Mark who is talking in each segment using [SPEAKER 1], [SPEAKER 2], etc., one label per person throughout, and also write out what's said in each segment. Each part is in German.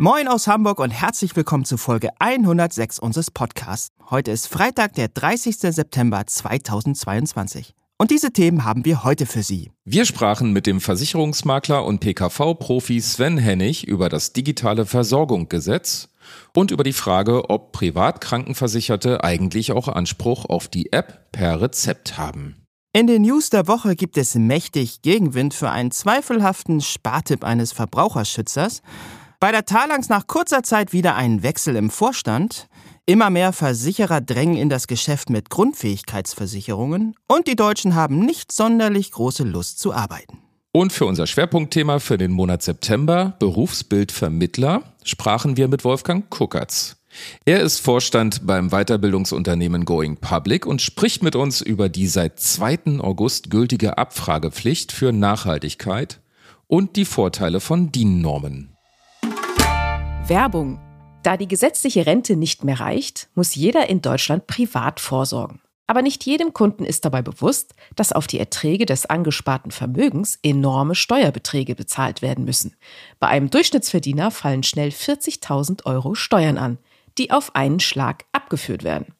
[SPEAKER 1] Moin aus Hamburg und herzlich willkommen zu Folge 106 unseres Podcasts. Heute ist Freitag, der 30. September 2022. Und diese Themen haben wir heute für Sie.
[SPEAKER 2] Wir sprachen mit dem Versicherungsmakler und PKV-Profi Sven Hennig über das digitale Versorgungsgesetz und über die Frage, ob Privatkrankenversicherte eigentlich auch Anspruch auf die App per Rezept haben.
[SPEAKER 1] In den News der Woche gibt es mächtig Gegenwind für einen zweifelhaften Spartipp eines Verbraucherschützers bei der Talangs nach kurzer Zeit wieder ein Wechsel im Vorstand. Immer mehr Versicherer drängen in das Geschäft mit Grundfähigkeitsversicherungen und die Deutschen haben nicht sonderlich große Lust zu arbeiten.
[SPEAKER 2] Und für unser Schwerpunktthema für den Monat September, Berufsbildvermittler, sprachen wir mit Wolfgang Kuckertz. Er ist Vorstand beim Weiterbildungsunternehmen Going Public und spricht mit uns über die seit 2. August gültige Abfragepflicht für Nachhaltigkeit und die Vorteile von DIN-Normen.
[SPEAKER 3] Werbung. Da die gesetzliche Rente nicht mehr reicht, muss jeder in Deutschland privat vorsorgen. Aber nicht jedem Kunden ist dabei bewusst, dass auf die Erträge des angesparten Vermögens enorme Steuerbeträge bezahlt werden müssen. Bei einem Durchschnittsverdiener fallen schnell 40.000 Euro Steuern an, die auf einen Schlag abgeführt werden.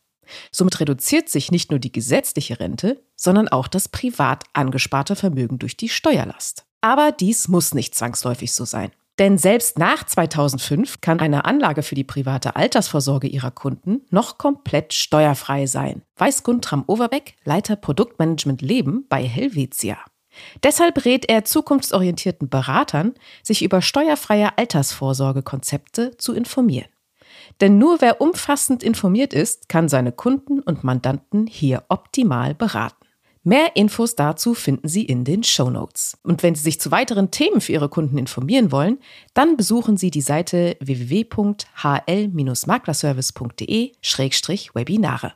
[SPEAKER 3] Somit reduziert sich nicht nur die gesetzliche Rente, sondern auch das privat angesparte Vermögen durch die Steuerlast. Aber dies muss nicht zwangsläufig so sein. Denn selbst nach 2005 kann eine Anlage für die private Altersvorsorge ihrer Kunden noch komplett steuerfrei sein, weiß Guntram Overbeck, Leiter Produktmanagement Leben bei Helvetia. Deshalb rät er zukunftsorientierten Beratern, sich über steuerfreie Altersvorsorgekonzepte zu informieren. Denn nur wer umfassend informiert ist, kann seine Kunden und Mandanten hier optimal beraten. Mehr Infos dazu finden Sie in den Show Notes. Und wenn Sie sich zu weiteren Themen für Ihre Kunden informieren wollen, dann besuchen Sie die Seite www.hl-maklerservice.de-webinare.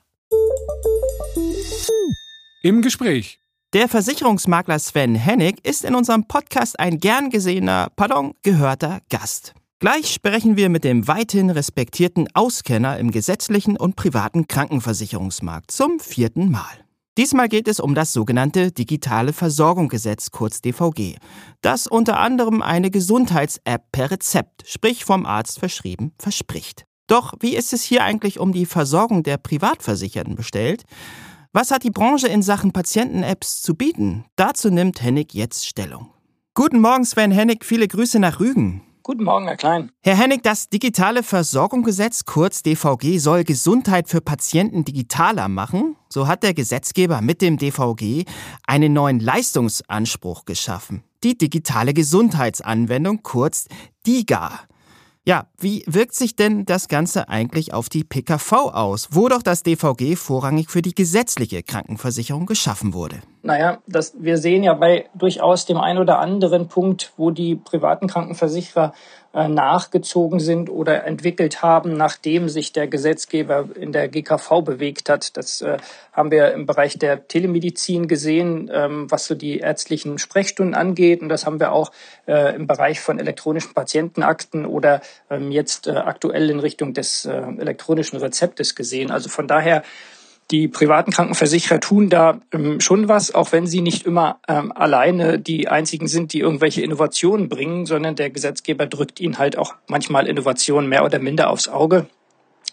[SPEAKER 2] Im Gespräch.
[SPEAKER 1] Der Versicherungsmakler Sven Hennig ist in unserem Podcast ein gern gesehener, pardon, gehörter Gast. Gleich sprechen wir mit dem weithin respektierten Auskenner im gesetzlichen und privaten Krankenversicherungsmarkt zum vierten Mal. Diesmal geht es um das sogenannte Digitale Versorgungsgesetz, kurz DVG, das unter anderem eine Gesundheits-App per Rezept, sprich vom Arzt verschrieben, verspricht. Doch wie ist es hier eigentlich um die Versorgung der Privatversicherten bestellt? Was hat die Branche in Sachen Patienten-Apps zu bieten? Dazu nimmt Hennig jetzt Stellung. Guten Morgen, Sven Hennig, viele Grüße nach Rügen.
[SPEAKER 4] Guten Morgen, Herr Klein.
[SPEAKER 1] Herr Hennig, das digitale Versorgungsgesetz, kurz DVG, soll Gesundheit für Patienten digitaler machen. So hat der Gesetzgeber mit dem DVG einen neuen Leistungsanspruch geschaffen. Die digitale Gesundheitsanwendung, kurz DIGA. Ja, wie wirkt sich denn das Ganze eigentlich auf die PKV aus, wo doch das DVG vorrangig für die gesetzliche Krankenversicherung geschaffen wurde?
[SPEAKER 4] Naja, das, wir sehen ja bei durchaus dem einen oder anderen Punkt, wo die privaten Krankenversicherer nachgezogen sind oder entwickelt haben, nachdem sich der Gesetzgeber in der GKV bewegt hat. Das äh, haben wir im Bereich der Telemedizin gesehen, ähm, was so die ärztlichen Sprechstunden angeht. Und das haben wir auch äh, im Bereich von elektronischen Patientenakten oder ähm, jetzt äh, aktuell in Richtung des äh, elektronischen Rezeptes gesehen. Also von daher die privaten Krankenversicherer tun da ähm, schon was, auch wenn sie nicht immer ähm, alleine die einzigen sind, die irgendwelche Innovationen bringen, sondern der Gesetzgeber drückt ihnen halt auch manchmal Innovationen mehr oder minder aufs Auge.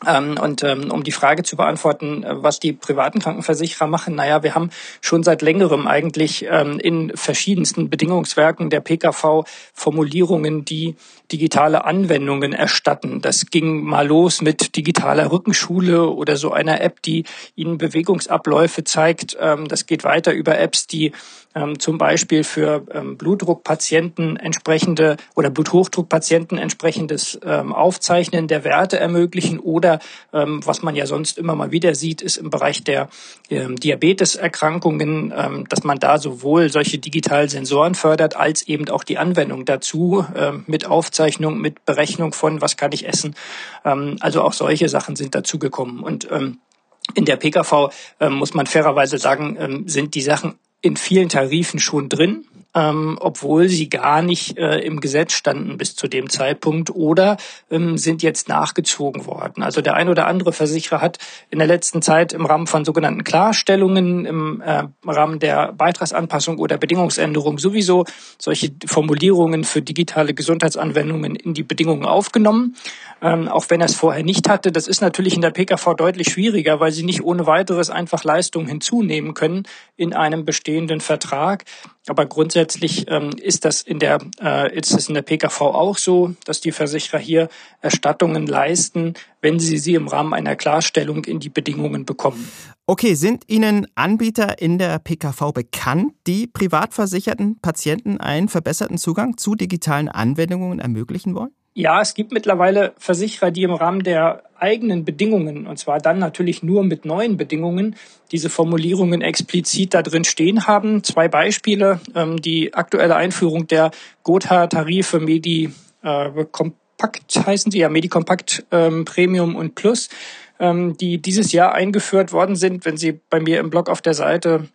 [SPEAKER 4] Ähm, und ähm, um die Frage zu beantworten, äh, was die privaten Krankenversicherer machen, naja, wir haben schon seit längerem eigentlich ähm, in verschiedensten Bedingungswerken der PKV Formulierungen, die digitale Anwendungen erstatten. Das ging mal los mit digitaler Rückenschule oder so einer App, die Ihnen Bewegungsabläufe zeigt. Ähm, das geht weiter über Apps, die ähm, zum Beispiel für ähm, Blutdruckpatienten entsprechende oder Bluthochdruckpatienten entsprechendes ähm, Aufzeichnen der Werte ermöglichen oder ähm, was man ja sonst immer mal wieder sieht, ist im Bereich der ähm, Diabeteserkrankungen, ähm, dass man da sowohl solche digitalen Sensoren fördert als eben auch die Anwendung dazu ähm, mit Aufzeichnung, mit Berechnung von was kann ich essen. Ähm, also auch solche Sachen sind dazugekommen und ähm, In der PKV äh, muss man fairerweise sagen, ähm, sind die Sachen in vielen Tarifen schon drin ähm, obwohl sie gar nicht äh, im Gesetz standen bis zu dem Zeitpunkt oder ähm, sind jetzt nachgezogen worden. Also der ein oder andere Versicherer hat in der letzten Zeit im Rahmen von sogenannten Klarstellungen, im äh, Rahmen der Beitragsanpassung oder Bedingungsänderung sowieso solche Formulierungen für digitale Gesundheitsanwendungen in die Bedingungen aufgenommen, ähm, auch wenn er es vorher nicht hatte. Das ist natürlich in der PKV deutlich schwieriger, weil sie nicht ohne weiteres einfach Leistungen hinzunehmen können in einem bestehenden Vertrag. Aber grundsätzlich ähm, ist das in der äh, ist es in der PKV auch so, dass die Versicherer hier Erstattungen leisten, wenn sie sie im Rahmen einer Klarstellung in die Bedingungen bekommen.
[SPEAKER 1] Okay, sind Ihnen Anbieter in der PKV bekannt, die privatversicherten Patienten einen verbesserten Zugang zu digitalen Anwendungen ermöglichen wollen?
[SPEAKER 4] Ja, es gibt mittlerweile Versicherer, die im Rahmen der eigenen Bedingungen, und zwar dann natürlich nur mit neuen Bedingungen, diese Formulierungen explizit da drin stehen haben. Zwei Beispiele. Ähm, die aktuelle Einführung der Gotha-Tarife Medi äh, Compact heißen sie ja, Medicompact ähm, Premium und Plus, ähm, die dieses Jahr eingeführt worden sind. Wenn Sie bei mir im Blog auf der Seite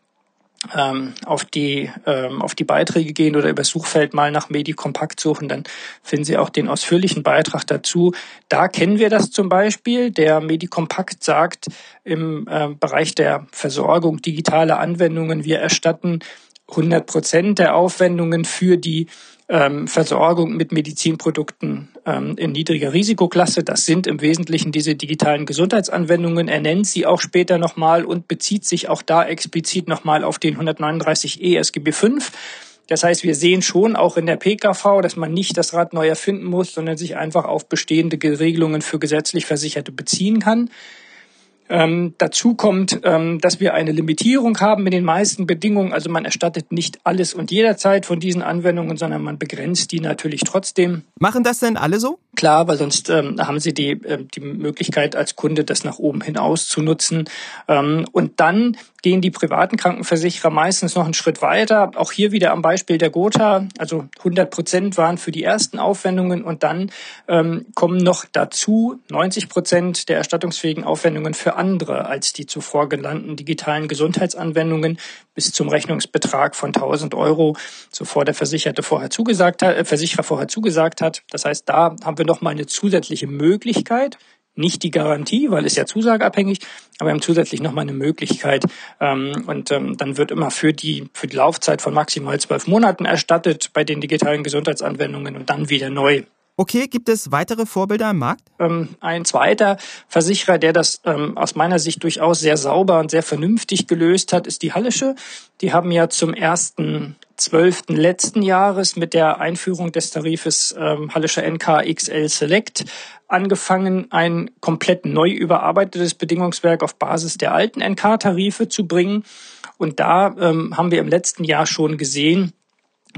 [SPEAKER 4] ähm, auf die ähm, auf die Beiträge gehen oder über Suchfeld mal nach Medikompakt suchen, dann finden Sie auch den ausführlichen Beitrag dazu. Da kennen wir das zum Beispiel. Der Medikompakt sagt im äh, Bereich der Versorgung digitaler Anwendungen, wir erstatten 100 Prozent der Aufwendungen für die ähm, Versorgung mit Medizinprodukten ähm, in niedriger Risikoklasse. Das sind im Wesentlichen diese digitalen Gesundheitsanwendungen. Er nennt sie auch später nochmal und bezieht sich auch da explizit nochmal auf den 139e SGB V. Das heißt, wir sehen schon auch in der PKV, dass man nicht das Rad neu erfinden muss, sondern sich einfach auf bestehende Regelungen für gesetzlich Versicherte beziehen kann. Ähm, dazu kommt, ähm, dass wir eine Limitierung haben in den meisten Bedingungen. Also man erstattet nicht alles und jederzeit von diesen Anwendungen, sondern man begrenzt die natürlich trotzdem.
[SPEAKER 1] Machen das denn alle so?
[SPEAKER 4] Klar, weil sonst ähm, haben sie die, äh, die Möglichkeit als Kunde, das nach oben hin auszunutzen. Ähm, und dann gehen die privaten Krankenversicherer meistens noch einen Schritt weiter. Auch hier wieder am Beispiel der Gotha. Also 100 Prozent waren für die ersten Aufwendungen und dann ähm, kommen noch dazu 90 Prozent der erstattungsfähigen Aufwendungen für andere als die zuvor genannten digitalen Gesundheitsanwendungen bis zum Rechnungsbetrag von 1000 Euro, zuvor der Versicherte vorher zugesagt hat, äh, Versicherer vorher zugesagt hat. Das heißt, da haben wir noch mal eine zusätzliche Möglichkeit, nicht die Garantie, weil es ja zusageabhängig, aber wir haben zusätzlich nochmal eine Möglichkeit. Ähm, und ähm, dann wird immer für die, für die Laufzeit von maximal zwölf Monaten erstattet bei den digitalen Gesundheitsanwendungen und dann wieder neu.
[SPEAKER 1] Okay, gibt es weitere Vorbilder im Markt?
[SPEAKER 4] Ähm, ein zweiter Versicherer, der das ähm, aus meiner Sicht durchaus sehr sauber und sehr vernünftig gelöst hat, ist die Hallische. Die haben ja zum ersten zwölften letzten Jahres mit der Einführung des Tarifes ähm, Hallischer NK XL Select angefangen, ein komplett neu überarbeitetes Bedingungswerk auf Basis der alten NK-Tarife zu bringen. Und da ähm, haben wir im letzten Jahr schon gesehen,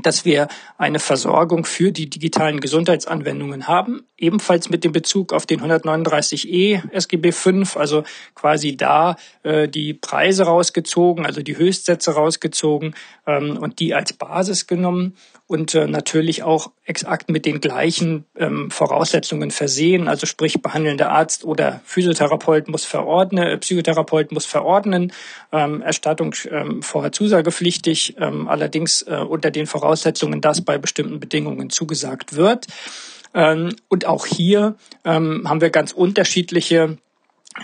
[SPEAKER 4] dass wir eine Versorgung für die digitalen Gesundheitsanwendungen haben, ebenfalls mit dem Bezug auf den 139e SGB V, also quasi da äh, die Preise rausgezogen, also die Höchstsätze rausgezogen ähm, und die als Basis genommen und äh, natürlich auch exakt mit den gleichen ähm, Voraussetzungen versehen. Also sprich, behandelnder Arzt oder Physiotherapeut muss verordnen, äh, Psychotherapeut muss verordnen, ähm, Erstattung ähm, vorher zusagepflichtig, ähm, allerdings äh, unter den Voraussetzungen, dass bei bestimmten Bedingungen zugesagt wird. Ähm, und auch hier ähm, haben wir ganz unterschiedliche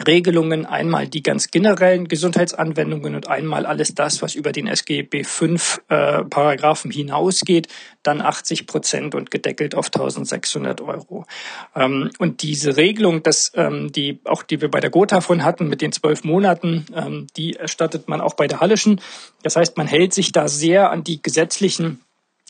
[SPEAKER 4] Regelungen, einmal die ganz generellen Gesundheitsanwendungen und einmal alles das, was über den SGB 5 äh, Paragraphen hinausgeht, dann 80 Prozent und gedeckelt auf 1600 Euro. Ähm, und diese Regelung, dass ähm, die auch die wir bei der Gotha von hatten mit den zwölf Monaten, ähm, die erstattet man auch bei der Hallischen. Das heißt, man hält sich da sehr an die gesetzlichen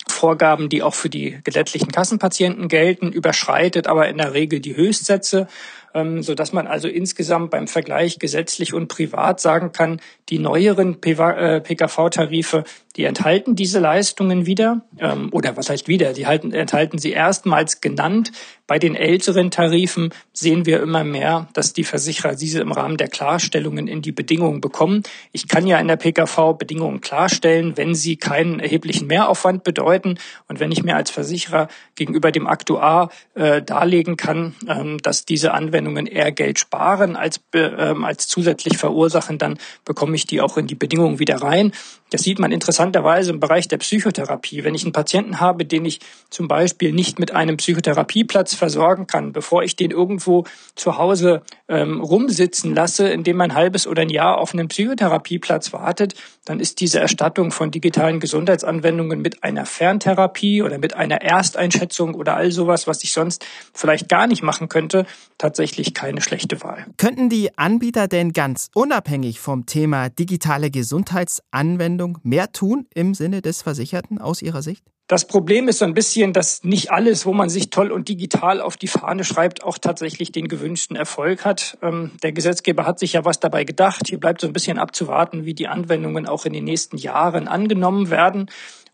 [SPEAKER 4] Vorgaben, die auch für die gesetzlichen Kassenpatienten gelten, überschreitet aber in der Regel die Höchstsätze, so dass man also insgesamt beim Vergleich gesetzlich und privat sagen kann, die neueren PKV-Tarife, die enthalten diese Leistungen wieder, ähm, oder was heißt wieder, die halten, enthalten sie erstmals genannt. Bei den älteren Tarifen sehen wir immer mehr, dass die Versicherer diese im Rahmen der Klarstellungen in die Bedingungen bekommen. Ich kann ja in der PKV Bedingungen klarstellen, wenn sie keinen erheblichen Mehraufwand bedeuten und wenn ich mir als Versicherer gegenüber dem Aktuar äh, darlegen kann, ähm, dass diese Anwendungen eher Geld sparen als, ähm, als zusätzlich verursachen, dann bekomme ich die auch in die Bedingungen wieder rein. Das sieht man interessanterweise im Bereich der Psychotherapie. Wenn ich einen Patienten habe, den ich zum Beispiel nicht mit einem Psychotherapieplatz versorgen kann, bevor ich den irgendwo zu Hause ähm, rumsitzen lasse, indem man ein halbes oder ein Jahr auf einen Psychotherapieplatz wartet, dann ist diese Erstattung von digitalen Gesundheitsanwendungen mit einer Ferntherapie oder mit einer Ersteinschätzung oder all sowas, was ich sonst vielleicht gar nicht machen könnte, tatsächlich keine schlechte Wahl.
[SPEAKER 1] Könnten die Anbieter denn ganz unabhängig vom Thema digitale Gesundheitsanwendungen Anwendung mehr tun im Sinne des Versicherten aus Ihrer Sicht?
[SPEAKER 4] Das Problem ist so ein bisschen, dass nicht alles, wo man sich toll und digital auf die Fahne schreibt, auch tatsächlich den gewünschten Erfolg hat. Ähm, der Gesetzgeber hat sich ja was dabei gedacht. Hier bleibt so ein bisschen abzuwarten, wie die Anwendungen auch in den nächsten Jahren angenommen werden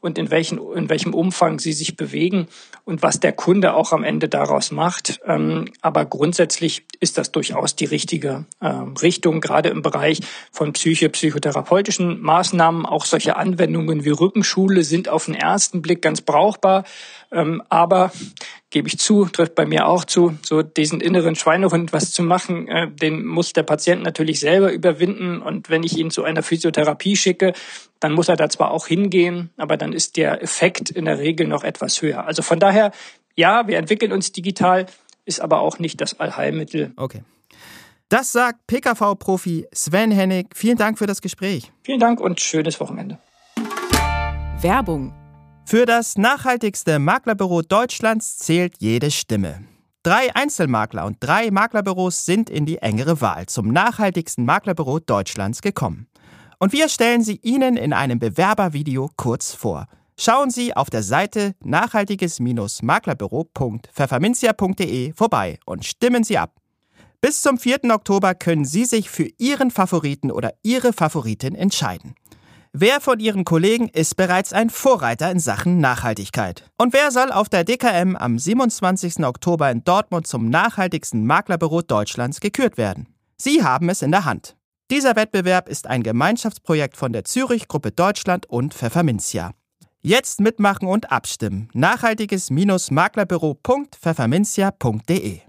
[SPEAKER 4] und in, welchen, in welchem Umfang sie sich bewegen und was der Kunde auch am Ende daraus macht. Ähm, aber grundsätzlich ist das durchaus die richtige ähm, Richtung, gerade im Bereich von psyche, psychotherapeutischen Maßnahmen. Auch solche Anwendungen wie Rückenschule sind auf den ersten Blick ganz brauchbar. Ähm, aber gebe ich zu, trifft bei mir auch zu, so diesen inneren Schweinehund was zu machen, äh, den muss der Patient natürlich selber überwinden. Und wenn ich ihn zu einer Physiotherapie schicke, dann muss er da zwar auch hingehen, aber dann ist der Effekt in der Regel noch etwas höher. Also von daher, ja, wir entwickeln uns digital, ist aber auch nicht das Allheilmittel.
[SPEAKER 1] Okay. Das sagt PKV-Profi Sven Hennig. Vielen Dank für das Gespräch.
[SPEAKER 4] Vielen Dank und schönes Wochenende.
[SPEAKER 3] Werbung
[SPEAKER 1] für das nachhaltigste Maklerbüro Deutschlands zählt jede Stimme. Drei Einzelmakler und drei Maklerbüros sind in die engere Wahl zum nachhaltigsten Maklerbüro Deutschlands gekommen. Und wir stellen sie Ihnen in einem Bewerbervideo kurz vor. Schauen Sie auf der Seite nachhaltiges-maklerbüro.pfefferminzia.de vorbei und stimmen Sie ab. Bis zum 4. Oktober können Sie sich für Ihren Favoriten oder Ihre Favoritin entscheiden. Wer von Ihren Kollegen ist bereits ein Vorreiter in Sachen Nachhaltigkeit? Und wer soll auf der DKM am 27. Oktober in Dortmund zum nachhaltigsten Maklerbüro Deutschlands gekürt werden? Sie haben es in der Hand. Dieser Wettbewerb ist ein Gemeinschaftsprojekt von der Zürich Gruppe Deutschland und Pfefferminzia. Jetzt mitmachen und abstimmen. Nachhaltiges-maklerbüro.pfefferminzia.de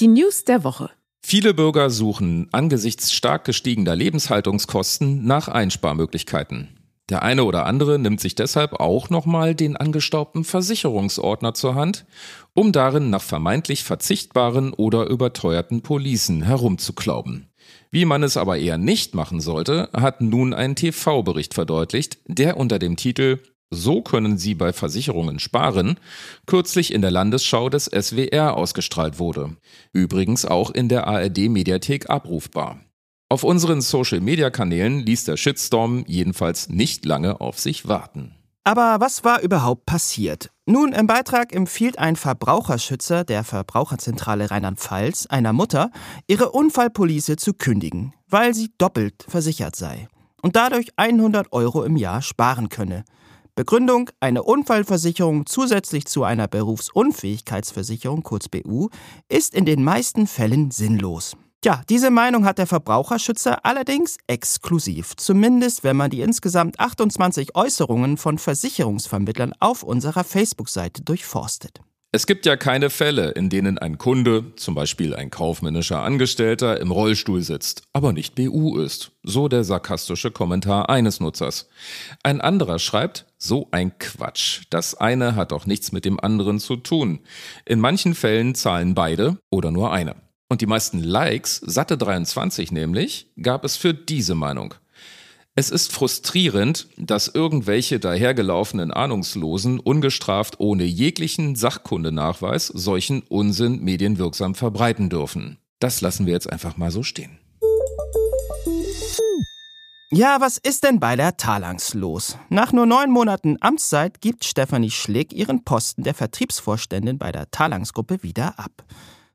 [SPEAKER 3] Die News der Woche.
[SPEAKER 2] Viele Bürger suchen angesichts stark gestiegener Lebenshaltungskosten nach Einsparmöglichkeiten. Der eine oder andere nimmt sich deshalb auch nochmal den angestaubten Versicherungsordner zur Hand, um darin nach vermeintlich verzichtbaren oder überteuerten Policen herumzuklauben. Wie man es aber eher nicht machen sollte, hat nun ein TV-Bericht verdeutlicht, der unter dem Titel so können Sie bei Versicherungen sparen, kürzlich in der Landesschau des SWR ausgestrahlt wurde. Übrigens auch in der ARD Mediathek abrufbar. Auf unseren Social-Media-Kanälen ließ der Shitstorm jedenfalls nicht lange auf sich warten.
[SPEAKER 1] Aber was war überhaupt passiert? Nun, im Beitrag empfiehlt ein Verbraucherschützer der Verbraucherzentrale Rheinland-Pfalz einer Mutter, ihre Unfallpolice zu kündigen, weil sie doppelt versichert sei und dadurch 100 Euro im Jahr sparen könne. Begründung, eine Unfallversicherung zusätzlich zu einer Berufsunfähigkeitsversicherung, kurz BU, ist in den meisten Fällen sinnlos. Tja, diese Meinung hat der Verbraucherschützer allerdings exklusiv, zumindest wenn man die insgesamt 28 Äußerungen von Versicherungsvermittlern auf unserer Facebook-Seite durchforstet.
[SPEAKER 2] Es gibt ja keine Fälle, in denen ein Kunde, zum Beispiel ein kaufmännischer Angestellter, im Rollstuhl sitzt, aber nicht BU ist. So der sarkastische Kommentar eines Nutzers. Ein anderer schreibt, so ein Quatsch. Das eine hat doch nichts mit dem anderen zu tun. In manchen Fällen zahlen beide oder nur einer. Und die meisten Likes, satte 23 nämlich, gab es für diese Meinung. Es ist frustrierend, dass irgendwelche dahergelaufenen Ahnungslosen ungestraft ohne jeglichen Sachkundenachweis solchen Unsinn medienwirksam verbreiten dürfen. Das lassen wir jetzt einfach mal so stehen.
[SPEAKER 1] Ja, was ist denn bei der Talangs los? Nach nur neun Monaten Amtszeit gibt Stefanie Schlick ihren Posten der Vertriebsvorständin bei der Talangs-Gruppe wieder ab.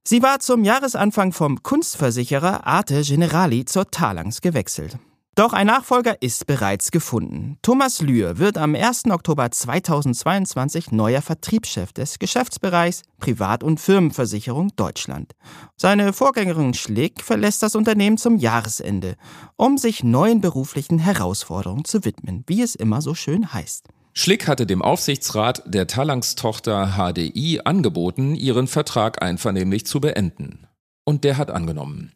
[SPEAKER 1] Sie war zum Jahresanfang vom Kunstversicherer Arte Generali zur Talangs gewechselt. Doch ein Nachfolger ist bereits gefunden. Thomas Lühr wird am 1. Oktober 2022 neuer Vertriebschef des Geschäftsbereichs Privat- und Firmenversicherung Deutschland. Seine Vorgängerin Schlick verlässt das Unternehmen zum Jahresende, um sich neuen beruflichen Herausforderungen zu widmen, wie es immer so schön heißt.
[SPEAKER 2] Schlick hatte dem Aufsichtsrat der Talangstochter HDI angeboten, ihren Vertrag einvernehmlich zu beenden. Und der hat angenommen.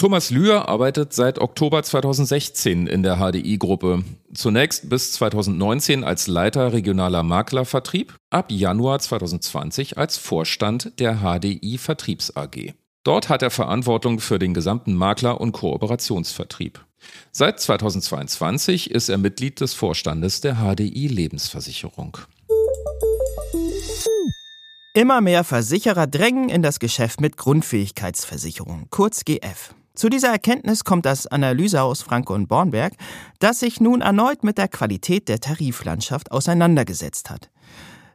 [SPEAKER 2] Thomas Lühr arbeitet seit Oktober 2016 in der HDI-Gruppe. Zunächst bis 2019 als Leiter regionaler Maklervertrieb, ab Januar 2020 als Vorstand der HDI Vertriebs AG. Dort hat er Verantwortung für den gesamten Makler- und Kooperationsvertrieb. Seit 2022 ist er Mitglied des Vorstandes der HDI Lebensversicherung.
[SPEAKER 1] Immer mehr Versicherer drängen in das Geschäft mit Grundfähigkeitsversicherung, kurz GF. Zu dieser Erkenntnis kommt das Analysehaus Franke und Bornberg, das sich nun erneut mit der Qualität der Tariflandschaft auseinandergesetzt hat.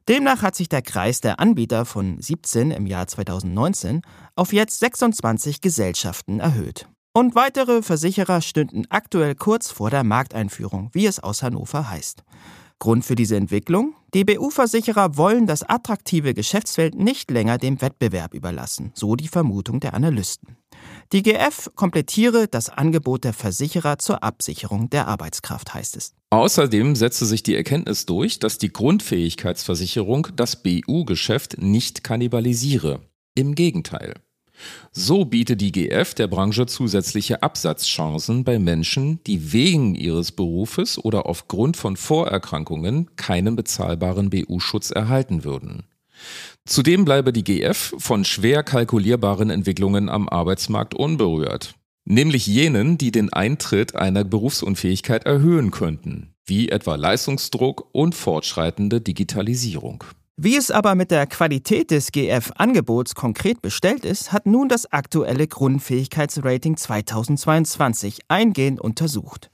[SPEAKER 1] Demnach hat sich der Kreis der Anbieter von 17 im Jahr 2019 auf jetzt 26 Gesellschaften erhöht. Und weitere Versicherer stünden aktuell kurz vor der Markteinführung, wie es aus Hannover heißt. Grund für diese Entwicklung? Die BU-Versicherer wollen das attraktive Geschäftsfeld nicht länger dem Wettbewerb überlassen, so die Vermutung der Analysten. Die GF komplettiere das Angebot der Versicherer zur Absicherung der Arbeitskraft, heißt es.
[SPEAKER 2] Außerdem setze sich die Erkenntnis durch, dass die Grundfähigkeitsversicherung das BU-Geschäft nicht kannibalisiere. Im Gegenteil. So bietet die GF der Branche zusätzliche Absatzchancen bei Menschen, die wegen ihres Berufes oder aufgrund von Vorerkrankungen keinen bezahlbaren BU-Schutz erhalten würden. Zudem bleibe die GF von schwer kalkulierbaren Entwicklungen am Arbeitsmarkt unberührt, nämlich jenen, die den Eintritt einer Berufsunfähigkeit erhöhen könnten, wie etwa Leistungsdruck und fortschreitende Digitalisierung.
[SPEAKER 1] Wie es aber mit der Qualität des GF-Angebots konkret bestellt ist, hat nun das aktuelle Grundfähigkeitsrating 2022 eingehend untersucht.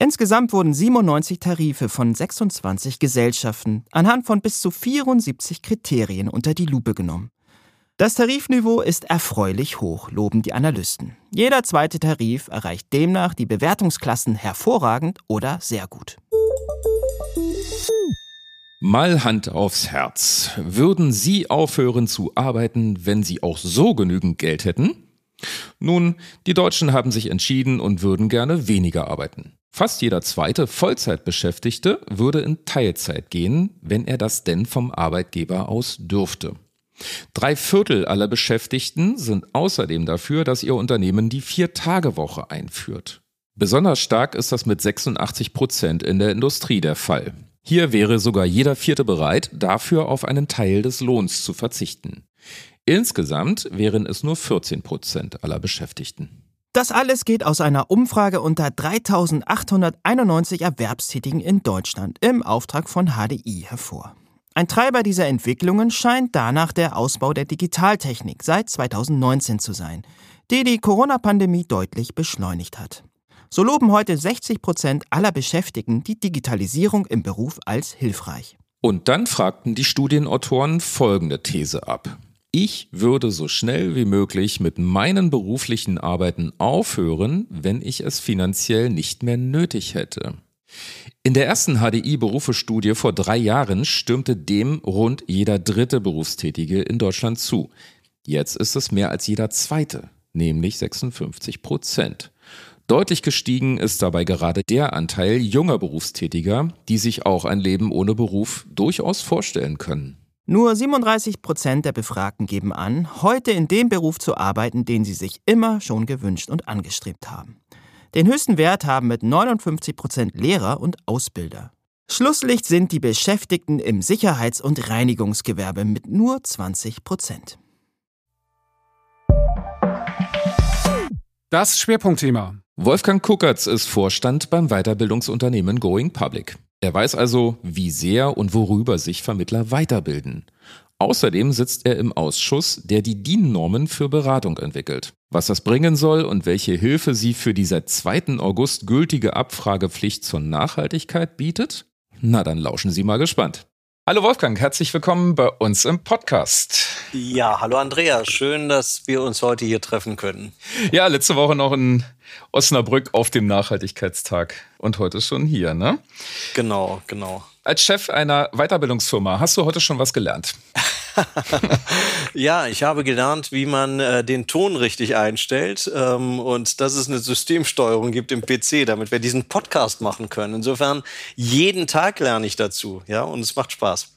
[SPEAKER 1] Insgesamt wurden 97 Tarife von 26 Gesellschaften anhand von bis zu 74 Kriterien unter die Lupe genommen. Das Tarifniveau ist erfreulich hoch, loben die Analysten. Jeder zweite Tarif erreicht demnach die Bewertungsklassen hervorragend oder sehr gut.
[SPEAKER 2] Mal Hand aufs Herz. Würden Sie aufhören zu arbeiten, wenn Sie auch so genügend Geld hätten? Nun, die Deutschen haben sich entschieden und würden gerne weniger arbeiten. Fast jeder zweite Vollzeitbeschäftigte würde in Teilzeit gehen, wenn er das denn vom Arbeitgeber aus dürfte. Drei Viertel aller Beschäftigten sind außerdem dafür, dass ihr Unternehmen die Vier-Tage-Woche einführt. Besonders stark ist das mit 86 Prozent in der Industrie der Fall. Hier wäre sogar jeder Vierte bereit, dafür auf einen Teil des Lohns zu verzichten. Insgesamt wären es nur 14 Prozent aller Beschäftigten.
[SPEAKER 1] Das alles geht aus einer Umfrage unter 3891 Erwerbstätigen in Deutschland im Auftrag von HDI hervor. Ein Treiber dieser Entwicklungen scheint danach der Ausbau der Digitaltechnik seit 2019 zu sein, die die Corona-Pandemie deutlich beschleunigt hat. So loben heute 60 Prozent aller Beschäftigten die Digitalisierung im Beruf als hilfreich.
[SPEAKER 2] Und dann fragten die Studienautoren folgende These ab. Ich würde so schnell wie möglich mit meinen beruflichen Arbeiten aufhören, wenn ich es finanziell nicht mehr nötig hätte. In der ersten HDI-Berufe-Studie vor drei Jahren stürmte dem rund jeder dritte Berufstätige in Deutschland zu. Jetzt ist es mehr als jeder zweite, nämlich 56 Prozent. Deutlich gestiegen ist dabei gerade der Anteil junger Berufstätiger, die sich auch ein Leben ohne Beruf durchaus vorstellen können.
[SPEAKER 1] Nur 37 Prozent der Befragten geben an, heute in dem Beruf zu arbeiten, den sie sich immer schon gewünscht und angestrebt haben. Den höchsten Wert haben mit 59 Prozent Lehrer und Ausbilder. Schlusslicht sind die Beschäftigten im Sicherheits- und Reinigungsgewerbe mit nur 20 Prozent.
[SPEAKER 5] Das Schwerpunktthema.
[SPEAKER 2] Wolfgang Kuckertz ist Vorstand beim Weiterbildungsunternehmen Going Public. Er weiß also, wie sehr und worüber sich Vermittler weiterbilden. Außerdem sitzt er im Ausschuss, der die DIN-Normen für Beratung entwickelt. Was das bringen soll und welche Hilfe sie für die seit 2. August gültige Abfragepflicht zur Nachhaltigkeit bietet? Na dann lauschen Sie mal gespannt. Hallo Wolfgang, herzlich willkommen bei uns im Podcast.
[SPEAKER 5] Ja, hallo Andrea, schön, dass wir uns heute hier treffen können.
[SPEAKER 2] Ja, letzte Woche noch in Osnabrück auf dem Nachhaltigkeitstag und heute schon hier, ne?
[SPEAKER 5] Genau, genau.
[SPEAKER 2] Als Chef einer Weiterbildungsfirma hast du heute schon was gelernt?
[SPEAKER 5] ja, ich habe gelernt, wie man äh, den Ton richtig einstellt ähm, und dass es eine Systemsteuerung gibt im PC, damit wir diesen Podcast machen können. Insofern, jeden Tag lerne ich dazu, ja, und es macht Spaß.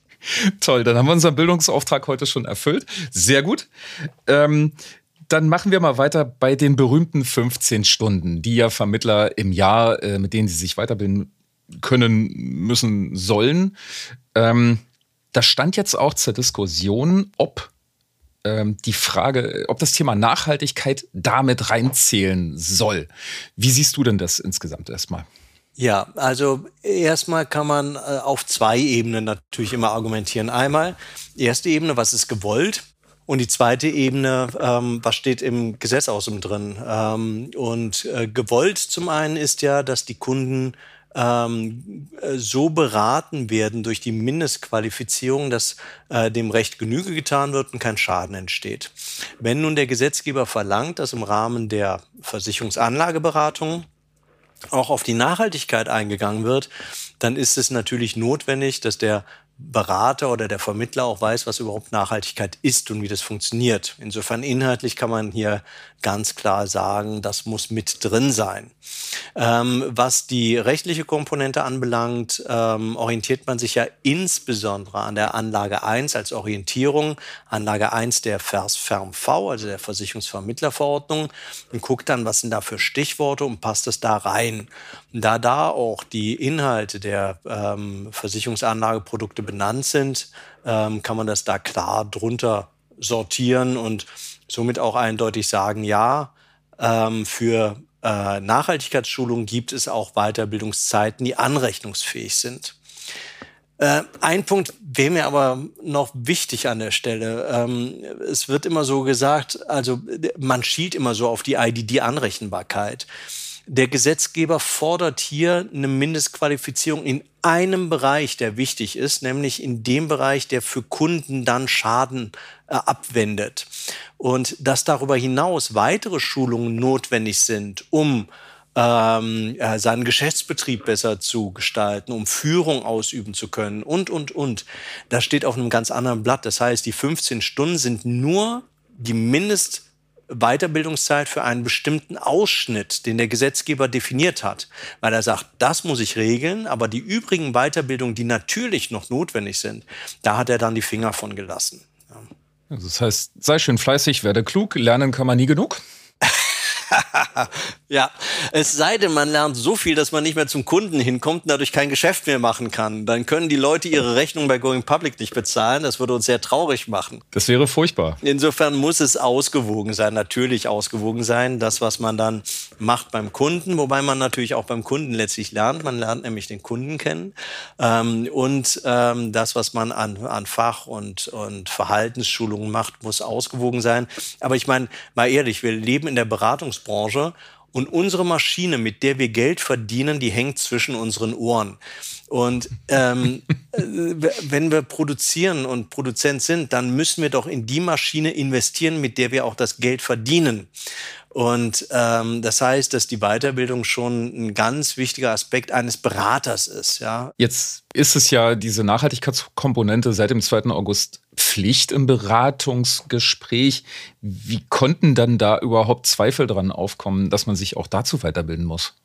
[SPEAKER 2] Toll, dann haben wir unseren Bildungsauftrag heute schon erfüllt. Sehr gut. Ähm, dann machen wir mal weiter bei den berühmten 15 Stunden, die ja Vermittler im Jahr, äh, mit denen sie sich weiterbilden können, müssen, sollen. Ähm, das stand jetzt auch zur Diskussion, ob ähm, die Frage, ob das Thema Nachhaltigkeit damit reinzählen soll. Wie siehst du denn das insgesamt erstmal?
[SPEAKER 5] Ja, also erstmal kann man äh, auf zwei Ebenen natürlich immer argumentieren. Einmal, erste Ebene, was ist gewollt? Und die zweite Ebene, ähm, was steht im Gesetz außen drin? Ähm, und äh, gewollt zum einen ist ja, dass die Kunden ähm, äh, so beraten werden durch die Mindestqualifizierung, dass äh, dem Recht Genüge getan wird und kein Schaden entsteht. Wenn nun der Gesetzgeber verlangt, dass im Rahmen der Versicherungsanlageberatung auch auf die Nachhaltigkeit eingegangen wird, dann ist es natürlich notwendig, dass der Berater oder der Vermittler auch weiß, was überhaupt Nachhaltigkeit ist und wie das funktioniert. Insofern inhaltlich kann man hier ganz klar sagen, das muss mit drin sein. Ähm, was die rechtliche Komponente anbelangt, ähm, orientiert man sich ja insbesondere an der Anlage 1 als Orientierung, Anlage 1 der VERSFERM V, also der Versicherungsvermittlerverordnung, und guckt dann, was sind da für Stichworte und passt es da rein. Da da auch die Inhalte der ähm, Versicherungsanlageprodukte benannt sind, ähm, kann man das da klar drunter sortieren und somit auch eindeutig sagen, ja, ähm, für äh, Nachhaltigkeitsschulung gibt es auch Weiterbildungszeiten, die anrechnungsfähig sind. Äh, ein Punkt wäre mir aber noch wichtig an der Stelle. Ähm, es wird immer so gesagt, also man schielt immer so auf die IDD-Anrechenbarkeit. Der Gesetzgeber fordert hier eine Mindestqualifizierung in einem Bereich, der wichtig ist, nämlich in dem Bereich, der für Kunden dann Schaden äh, abwendet. Und dass darüber hinaus weitere Schulungen notwendig sind, um ähm, äh, seinen Geschäftsbetrieb besser zu gestalten, um Führung ausüben zu können und, und, und. Das steht auf einem ganz anderen Blatt. Das heißt, die 15 Stunden sind nur die Mindest Weiterbildungszeit für einen bestimmten Ausschnitt, den der Gesetzgeber definiert hat, weil er sagt, das muss ich regeln, aber die übrigen Weiterbildungen, die natürlich noch notwendig sind, da hat er dann die Finger von gelassen. Ja.
[SPEAKER 2] Also das heißt, sei schön fleißig, werde klug, lernen kann man nie genug.
[SPEAKER 5] ja, es sei denn, man lernt so viel, dass man nicht mehr zum Kunden hinkommt und dadurch kein Geschäft mehr machen kann. Dann können die Leute ihre Rechnung bei Going Public nicht bezahlen. Das würde uns sehr traurig machen.
[SPEAKER 2] Das wäre furchtbar.
[SPEAKER 5] Insofern muss es ausgewogen sein, natürlich ausgewogen sein, das, was man dann macht beim Kunden, wobei man natürlich auch beim Kunden letztlich lernt. Man lernt nämlich den Kunden kennen. Ähm, und ähm, das, was man an, an Fach- und, und Verhaltensschulungen macht, muss ausgewogen sein. Aber ich meine, mal ehrlich, wir leben in der Beratungsbranche und unsere Maschine, mit der wir Geld verdienen, die hängt zwischen unseren Ohren. Und ähm, äh, wenn wir produzieren und Produzent sind, dann müssen wir doch in die Maschine investieren, mit der wir auch das Geld verdienen. Und ähm, das heißt, dass die Weiterbildung schon ein ganz wichtiger Aspekt eines Beraters ist. Ja.
[SPEAKER 2] Jetzt ist es ja diese Nachhaltigkeitskomponente seit dem 2. August Pflicht im Beratungsgespräch. Wie konnten dann da überhaupt Zweifel dran aufkommen, dass man sich auch dazu weiterbilden muss?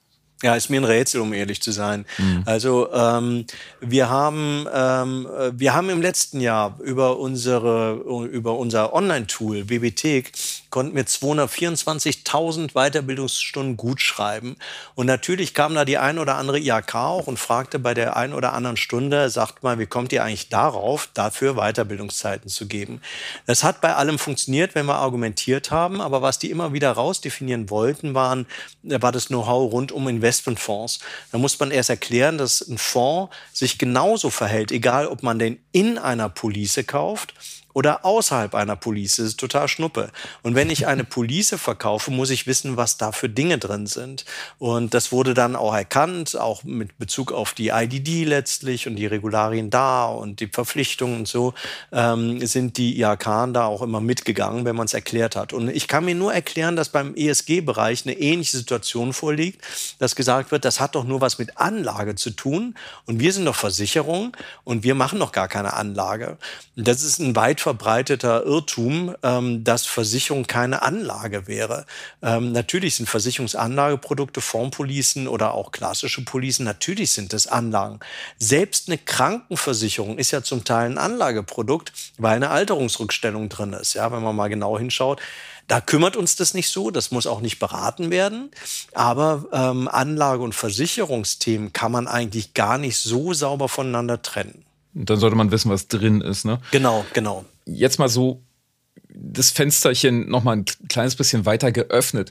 [SPEAKER 5] Ja, ist mir ein Rätsel, um ehrlich zu sein. Mhm. Also ähm, wir haben ähm, wir haben im letzten Jahr über unsere über unser Online-Tool BBT konnten wir 224.000 Weiterbildungsstunden gut schreiben. Und natürlich kam da die ein oder andere IHK auch und fragte bei der ein oder anderen Stunde, sagt mal, wie kommt ihr eigentlich darauf, dafür Weiterbildungszeiten zu geben? Das hat bei allem funktioniert, wenn wir argumentiert haben, aber was die immer wieder rausdefinieren wollten, waren, war das Know-how rund um Investmentfonds. Da muss man erst erklären, dass ein Fonds sich genauso verhält, egal ob man den in einer Police kauft oder außerhalb einer Police. Das ist total schnuppe. Und wenn ich eine Police verkaufe, muss ich wissen, was da für Dinge drin sind. Und das wurde dann auch erkannt, auch mit Bezug auf die IDD letztlich und die Regularien da und die Verpflichtungen und so, ähm, sind die IHK da auch immer mitgegangen, wenn man es erklärt hat. Und ich kann mir nur erklären, dass beim ESG-Bereich eine ähnliche Situation vorliegt, dass gesagt wird, das hat doch nur was mit Anlage zu tun und wir sind doch Versicherung und wir machen doch gar keine Anlage. Das ist ein weit verbreiteter Irrtum, ähm, dass Versicherung keine Anlage wäre. Ähm, natürlich sind Versicherungsanlageprodukte, Fondspolicen oder auch klassische Policen, natürlich sind das Anlagen. Selbst eine Krankenversicherung ist ja zum Teil ein Anlageprodukt, weil eine Alterungsrückstellung drin ist. Ja, wenn man mal genau hinschaut. Da kümmert uns das nicht so, das muss auch nicht beraten werden. Aber ähm, Anlage- und Versicherungsthemen kann man eigentlich gar nicht so sauber voneinander trennen.
[SPEAKER 2] Dann sollte man wissen, was drin ist, ne?
[SPEAKER 5] Genau, genau.
[SPEAKER 2] Jetzt mal so das Fensterchen noch mal ein kleines bisschen weiter geöffnet.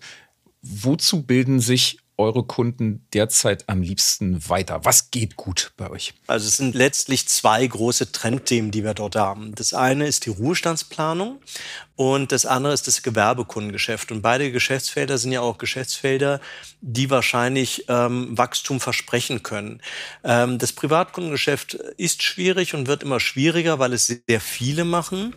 [SPEAKER 2] Wozu bilden sich eure Kunden derzeit am liebsten weiter? Was geht gut bei euch?
[SPEAKER 5] Also es sind letztlich zwei große Trendthemen, die wir dort haben. Das eine ist die Ruhestandsplanung und das andere ist das Gewerbekundengeschäft. Und beide Geschäftsfelder sind ja auch Geschäftsfelder, die wahrscheinlich ähm, Wachstum versprechen können. Ähm, das Privatkundengeschäft ist schwierig und wird immer schwieriger, weil es sehr viele machen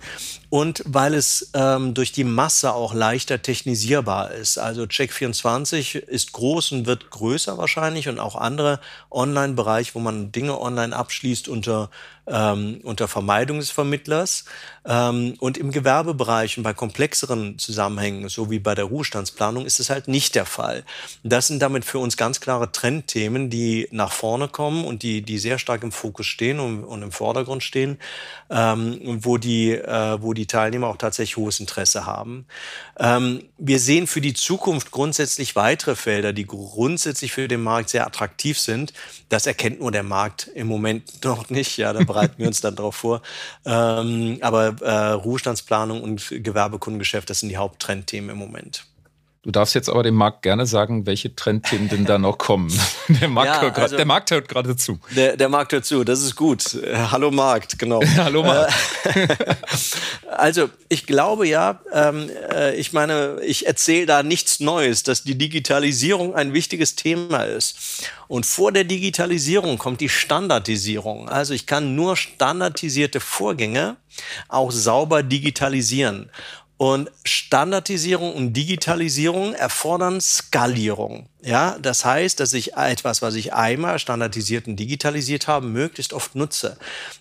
[SPEAKER 5] und weil es ähm, durch die Masse auch leichter technisierbar ist. Also Check24 ist groß und wird größer wahrscheinlich und auch andere Online-Bereiche, wo man Dinge online abschließt unter ähm, unter Vermeidung des Vermittlers. Ähm, und im Gewerbebereich und bei komplexeren Zusammenhängen, so wie bei der Ruhestandsplanung, ist es halt nicht der Fall. Das sind damit für uns ganz klare Trendthemen, die nach vorne kommen und die, die sehr stark im Fokus stehen und, und im Vordergrund stehen, ähm, wo, die, äh, wo die Teilnehmer auch tatsächlich hohes Interesse haben. Ähm, wir sehen für die Zukunft grundsätzlich weitere Felder, die grundsätzlich für den Markt sehr attraktiv sind. Das erkennt nur der Markt im Moment noch nicht. Ja, da bereiten wir uns dann darauf vor. Ähm, aber äh, Ruhestandsplanung und Gewerbekundengeschäft, das sind die Haupttrendthemen im Moment.
[SPEAKER 2] Du darfst jetzt aber dem Markt gerne sagen, welche Trendthemen denn da noch kommen. Der Markt, ja, hört, also, der Markt hört gerade zu.
[SPEAKER 5] Der, der Markt hört zu, das ist gut. Äh, hallo Markt, genau.
[SPEAKER 2] Hallo Markt. Äh,
[SPEAKER 5] also ich glaube ja, ähm, äh, ich meine, ich erzähle da nichts Neues, dass die Digitalisierung ein wichtiges Thema ist. Und vor der Digitalisierung kommt die Standardisierung. Also ich kann nur standardisierte Vorgänge auch sauber digitalisieren. Und Standardisierung und Digitalisierung erfordern Skalierung. Ja, das heißt, dass ich etwas, was ich einmal standardisiert und digitalisiert habe, möglichst oft nutze.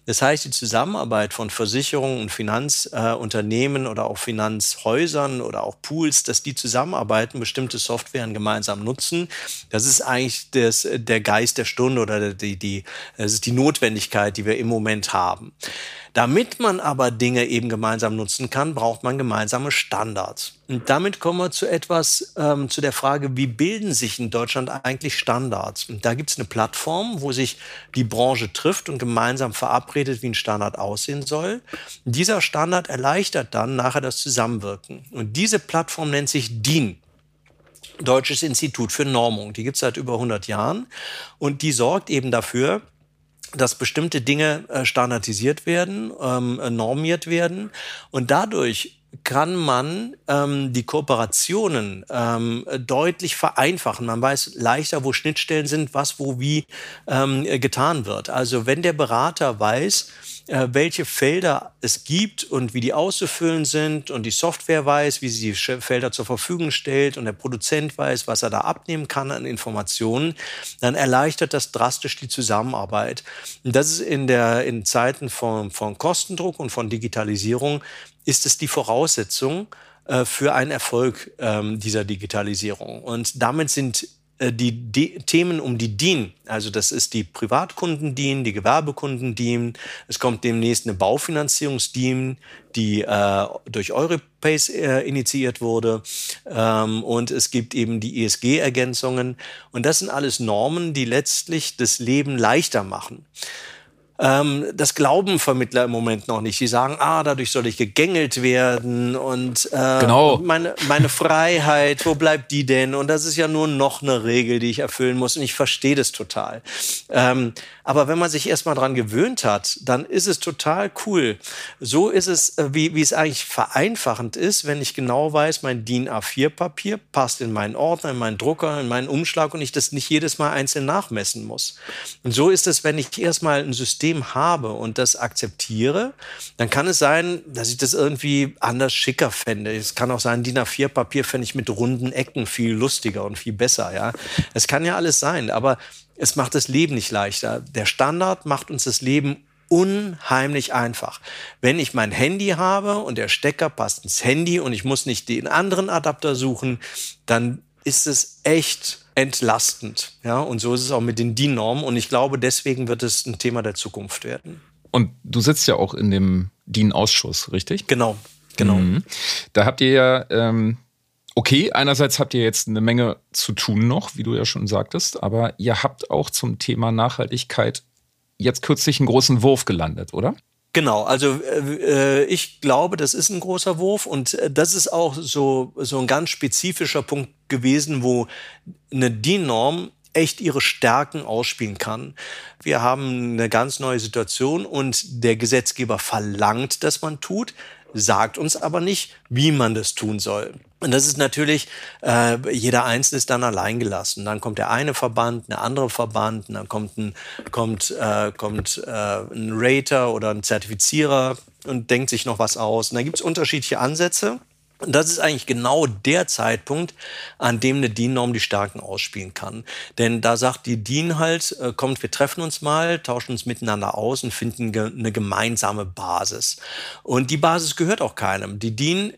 [SPEAKER 5] Das heißt, die Zusammenarbeit von Versicherungen und Finanzunternehmen äh, oder auch Finanzhäusern oder auch Pools, dass die zusammenarbeiten, bestimmte Softwaren gemeinsam nutzen, das ist eigentlich das, der Geist der Stunde oder die, die, das ist die Notwendigkeit, die wir im Moment haben. Damit man aber Dinge eben gemeinsam nutzen kann, braucht man gemeinsame Standards. Und damit kommen wir zu etwas, ähm, zu der Frage, wie bilden sich in Deutschland eigentlich Standards? Und da gibt es eine Plattform, wo sich die Branche trifft und gemeinsam verabredet, wie ein Standard aussehen soll. Und dieser Standard erleichtert dann nachher das Zusammenwirken. Und diese Plattform nennt sich DIN. Deutsches Institut für Normung. Die gibt es seit über 100 Jahren und die sorgt eben dafür, dass bestimmte Dinge äh, standardisiert werden, ähm, normiert werden und dadurch kann man ähm, die Kooperationen ähm, deutlich vereinfachen. Man weiß leichter, wo Schnittstellen sind, was wo wie ähm, getan wird. Also wenn der Berater weiß, äh, welche Felder es gibt und wie die auszufüllen sind und die Software weiß, wie sie die Felder zur Verfügung stellt und der Produzent weiß, was er da abnehmen kann an Informationen, dann erleichtert das drastisch die Zusammenarbeit. Und das ist in, der, in Zeiten von, von Kostendruck und von Digitalisierung, ist es die Voraussetzung, äh, für einen Erfolg ähm, dieser Digitalisierung. Und damit sind äh, die D Themen um die DIN, also das ist die Privatkunden-DIN, die Gewerbekunden-DIN, es kommt demnächst eine Baufinanzierungs-DIN, die äh, durch Europace äh, initiiert wurde ähm, und es gibt eben die ESG-Ergänzungen und das sind alles Normen, die letztlich das Leben leichter machen. Ähm, das glauben Vermittler im Moment noch nicht. Sie sagen, ah, dadurch soll ich gegängelt werden und äh,
[SPEAKER 2] genau.
[SPEAKER 5] meine, meine Freiheit, wo bleibt die denn? Und das ist ja nur noch eine Regel, die ich erfüllen muss. Und ich verstehe das total. Ähm, aber wenn man sich erstmal dran gewöhnt hat, dann ist es total cool. So ist es, äh, wie, wie es eigentlich vereinfachend ist, wenn ich genau weiß, mein DIN A4-Papier passt in meinen Ordner, in meinen Drucker, in meinen Umschlag und ich das nicht jedes Mal einzeln nachmessen muss. Und so ist es, wenn ich erstmal ein System System habe und das akzeptiere, dann kann es sein, dass ich das irgendwie anders schicker fände. Es kann auch sein, DIN A4-Papier fände ich mit runden Ecken viel lustiger und viel besser. Ja, es kann ja alles sein, aber es macht das Leben nicht leichter. Der Standard macht uns das Leben unheimlich einfach. Wenn ich mein Handy habe und der Stecker passt ins Handy und ich muss nicht den anderen Adapter suchen, dann ist es echt entlastend. Ja, und so ist es auch mit den DIN-Normen. Und ich glaube, deswegen wird es ein Thema der Zukunft werden.
[SPEAKER 2] Und du sitzt ja auch in dem DIN-Ausschuss, richtig?
[SPEAKER 5] Genau, genau. Mhm.
[SPEAKER 2] Da habt ihr ja, ähm, okay, einerseits habt ihr jetzt eine Menge zu tun noch, wie du ja schon sagtest, aber ihr habt auch zum Thema Nachhaltigkeit jetzt kürzlich einen großen Wurf gelandet, oder?
[SPEAKER 5] Genau, also äh, äh, ich glaube, das ist ein großer Wurf und äh, das ist auch so, so ein ganz spezifischer Punkt gewesen, wo eine DIN-Norm echt ihre Stärken ausspielen kann. Wir haben eine ganz neue Situation und der Gesetzgeber verlangt, dass man tut, sagt uns aber nicht, wie man das tun soll. Und das ist natürlich, äh, jeder Einzelne ist dann allein gelassen. Dann kommt der eine Verband, der andere Verband, dann kommt ein, kommt, äh, kommt, äh, ein Rater oder ein Zertifizierer und denkt sich noch was aus. Und da gibt es unterschiedliche Ansätze. Und das ist eigentlich genau der Zeitpunkt, an dem eine DIN-Norm die Stärken ausspielen kann. Denn da sagt die DIN halt, äh, kommt, wir treffen uns mal, tauschen uns miteinander aus und finden ge eine gemeinsame Basis. Und die Basis gehört auch keinem. Die DIN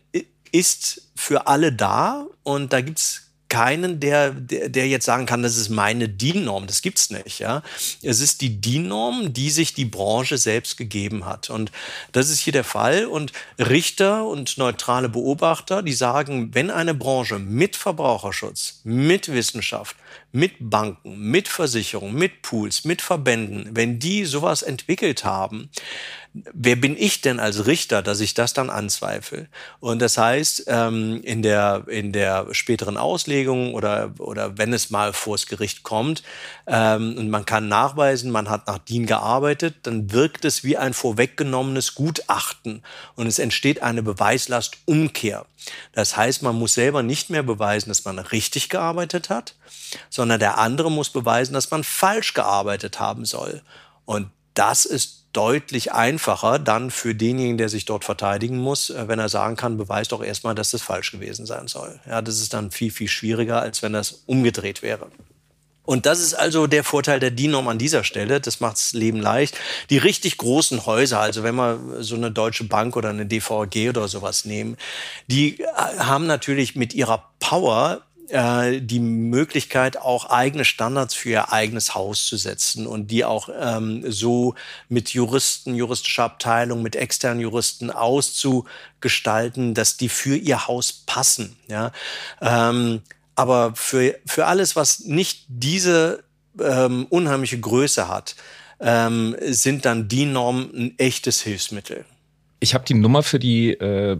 [SPEAKER 5] ist für alle da und da gibt's keinen, der, der, der jetzt sagen kann, das ist meine DIN-Norm. Das gibt's nicht. Ja? Es ist die DIN-Norm, die sich die Branche selbst gegeben hat. Und das ist hier der Fall. Und Richter und neutrale Beobachter, die sagen, wenn eine Branche mit Verbraucherschutz, mit Wissenschaft, mit Banken, mit Versicherungen, mit Pools, mit Verbänden, wenn die sowas entwickelt haben, wer bin ich denn als Richter, dass ich das dann anzweifle? Und das heißt, ähm, in, der, in der späteren Auslegung oder, oder wenn es mal vors Gericht kommt ähm, und man kann nachweisen, man hat nach DIN gearbeitet, dann wirkt es wie ein vorweggenommenes Gutachten und es entsteht eine Beweislastumkehr. Das heißt, man muss selber nicht mehr beweisen, dass man richtig gearbeitet hat, sondern der andere muss beweisen, dass man falsch gearbeitet haben soll. Und das ist deutlich einfacher dann für denjenigen, der sich dort verteidigen muss, äh, wenn er sagen kann, beweist doch erstmal, dass das falsch gewesen sein soll. Ja, das ist dann viel, viel schwieriger, als wenn das umgedreht wäre. Und das ist also der Vorteil der DIN-Norm an dieser Stelle. Das macht das Leben leicht. Die richtig großen Häuser, also wenn wir so eine Deutsche Bank oder eine DVG oder sowas nehmen, die äh, haben natürlich mit ihrer Power äh, die Möglichkeit, auch eigene Standards für ihr eigenes Haus zu setzen und die auch ähm, so mit Juristen, juristischer Abteilung, mit externen Juristen auszugestalten, dass die für ihr Haus passen. Ja? Ähm, aber für, für alles, was nicht diese ähm, unheimliche Größe hat, ähm, sind dann die Normen ein echtes Hilfsmittel.
[SPEAKER 2] Ich habe die Nummer für die äh,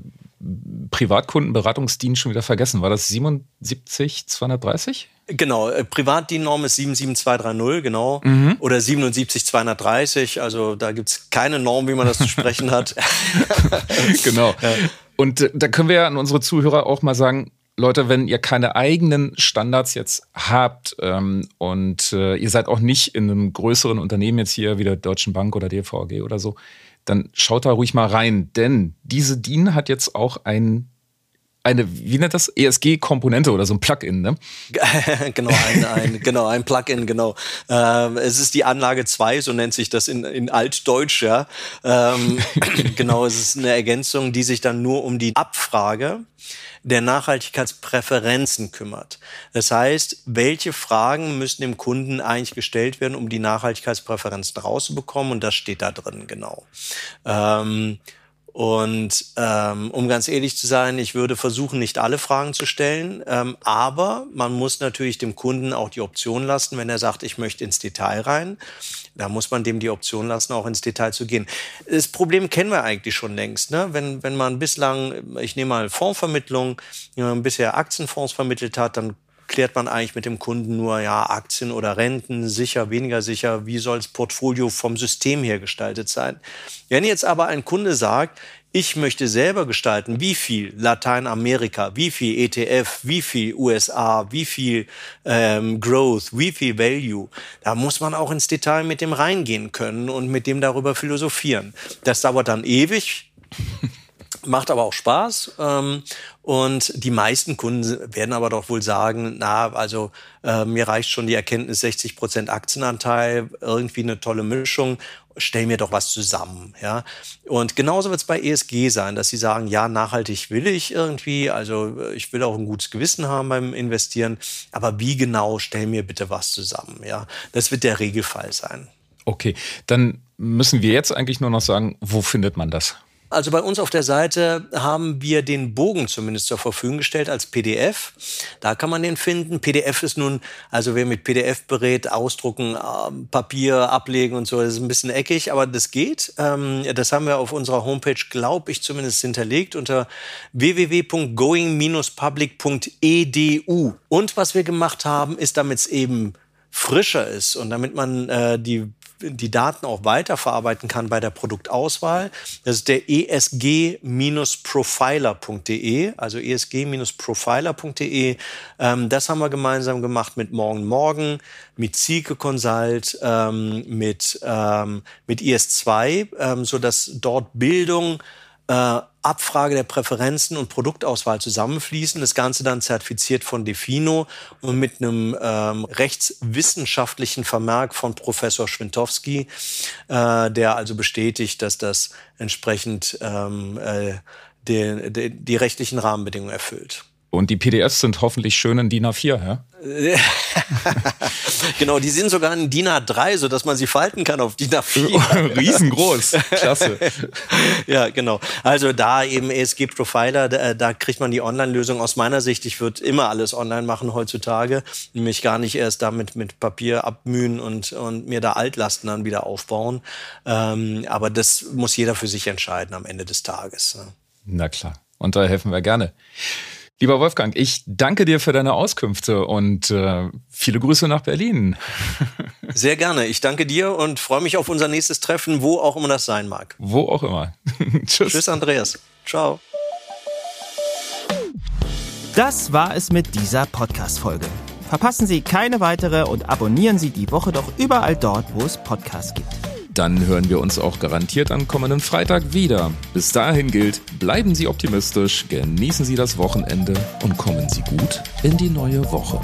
[SPEAKER 2] Privatkundenberatungsdienst schon wieder vergessen. War das 77230?
[SPEAKER 5] Genau, äh, Privatdiennorm ist 77230, genau. Mhm. Oder 77230, also da gibt es keine Norm, wie man das zu sprechen hat.
[SPEAKER 2] genau. Ja. Und äh, da können wir ja an unsere Zuhörer auch mal sagen, Leute, wenn ihr keine eigenen Standards jetzt habt ähm, und äh, ihr seid auch nicht in einem größeren Unternehmen jetzt hier wie der Deutschen Bank oder DVG oder so, dann schaut da ruhig mal rein, denn diese DIN hat jetzt auch ein eine, wie nennt das? ESG-Komponente oder so ein Plugin, ne?
[SPEAKER 5] genau, ein, ein, genau, ein Plugin, genau. Ähm, es ist die Anlage 2, so nennt sich das in, in Altdeutsch, ja. Ähm, genau, es ist eine Ergänzung, die sich dann nur um die Abfrage der Nachhaltigkeitspräferenzen kümmert. Das heißt, welche Fragen müssen dem Kunden eigentlich gestellt werden, um die Nachhaltigkeitspräferenzen rauszubekommen? Und das steht da drin, genau. Ähm, Und ähm, um ganz ehrlich zu sein, ich würde versuchen, nicht alle Fragen zu stellen, ähm, aber man muss natürlich dem Kunden auch die Option lassen, wenn er sagt, ich möchte ins Detail rein. Da muss man dem die Option lassen, auch ins Detail zu gehen. Das Problem kennen wir eigentlich schon längst. Ne? Wenn, wenn man bislang, ich nehme mal Fondsvermittlung, wenn man bisher Aktienfonds vermittelt hat, dann klärt man eigentlich mit dem Kunden nur, ja, Aktien oder Renten, sicher, weniger sicher, wie soll das Portfolio vom System her gestaltet sein. Wenn jetzt aber ein Kunde sagt, ich möchte selber gestalten, wie viel Lateinamerika, wie viel ETF, wie viel USA, wie viel ähm, Growth, wie viel Value. Da muss man auch ins Detail mit dem reingehen können und mit dem darüber philosophieren. Das dauert dann ewig. Macht aber auch Spaß. Ähm, und die meisten Kunden werden aber doch wohl sagen, na, also äh, mir reicht schon die Erkenntnis 60 Prozent Aktienanteil, irgendwie eine tolle Mischung, stell mir doch was zusammen. Ja? Und genauso wird es bei ESG sein, dass sie sagen, ja, nachhaltig will ich irgendwie, also ich will auch ein gutes Gewissen haben beim Investieren, aber wie genau, stell mir bitte was zusammen. Ja? Das wird der Regelfall sein.
[SPEAKER 2] Okay, dann müssen wir jetzt eigentlich nur noch sagen, wo findet man das?
[SPEAKER 5] Also bei uns auf der Seite haben wir den Bogen zumindest zur Verfügung gestellt als PDF. Da kann man den finden. PDF ist nun, also wer mit PDF berät, ausdrucken, ähm, Papier ablegen und so, das ist ein bisschen eckig, aber das geht. Ähm, das haben wir auf unserer Homepage, glaube ich, zumindest hinterlegt unter www.going-public.edu. Und was wir gemacht haben, ist, damit es eben frischer ist und damit man äh, die die Daten auch weiterverarbeiten kann bei der Produktauswahl. Das ist der esg-profiler.de, also esg-profiler.de. Ähm, das haben wir gemeinsam gemacht mit Morgen Morgen, mit Zieke Consult, ähm, mit, ähm, mit IS2, ähm, so dass dort Bildung äh, Abfrage der Präferenzen und Produktauswahl zusammenfließen. Das Ganze dann zertifiziert von Defino und mit einem ähm, rechtswissenschaftlichen Vermerk von Professor Schwintowski, äh, der also bestätigt, dass das entsprechend ähm, äh, die, die, die rechtlichen Rahmenbedingungen erfüllt.
[SPEAKER 2] Und die PDFs sind hoffentlich schön in DIN A4, ja?
[SPEAKER 5] genau, die sind sogar in DIN A3, so dass man sie falten kann auf DIN A4.
[SPEAKER 2] Riesengroß, klasse.
[SPEAKER 5] ja, genau. Also da eben ESG Profiler, da, da kriegt man die Online-Lösung aus meiner Sicht. Ich würde immer alles online machen heutzutage, nämlich gar nicht erst damit mit Papier abmühen und, und mir da Altlasten dann wieder aufbauen. Ähm, aber das muss jeder für sich entscheiden am Ende des Tages. Ne?
[SPEAKER 2] Na klar. Und da helfen wir gerne. Lieber Wolfgang, ich danke dir für deine Auskünfte und äh, viele Grüße nach Berlin.
[SPEAKER 5] Sehr gerne. Ich danke dir und freue mich auf unser nächstes Treffen, wo auch immer das sein mag.
[SPEAKER 2] Wo auch immer.
[SPEAKER 5] Tschüss. Tschüss, Andreas. Ciao.
[SPEAKER 1] Das war es mit dieser Podcast-Folge. Verpassen Sie keine weitere und abonnieren Sie die Woche doch überall dort, wo es Podcasts gibt.
[SPEAKER 2] Dann hören wir uns auch garantiert am kommenden Freitag wieder. Bis dahin gilt, bleiben Sie optimistisch, genießen Sie das Wochenende und kommen Sie gut in die neue Woche.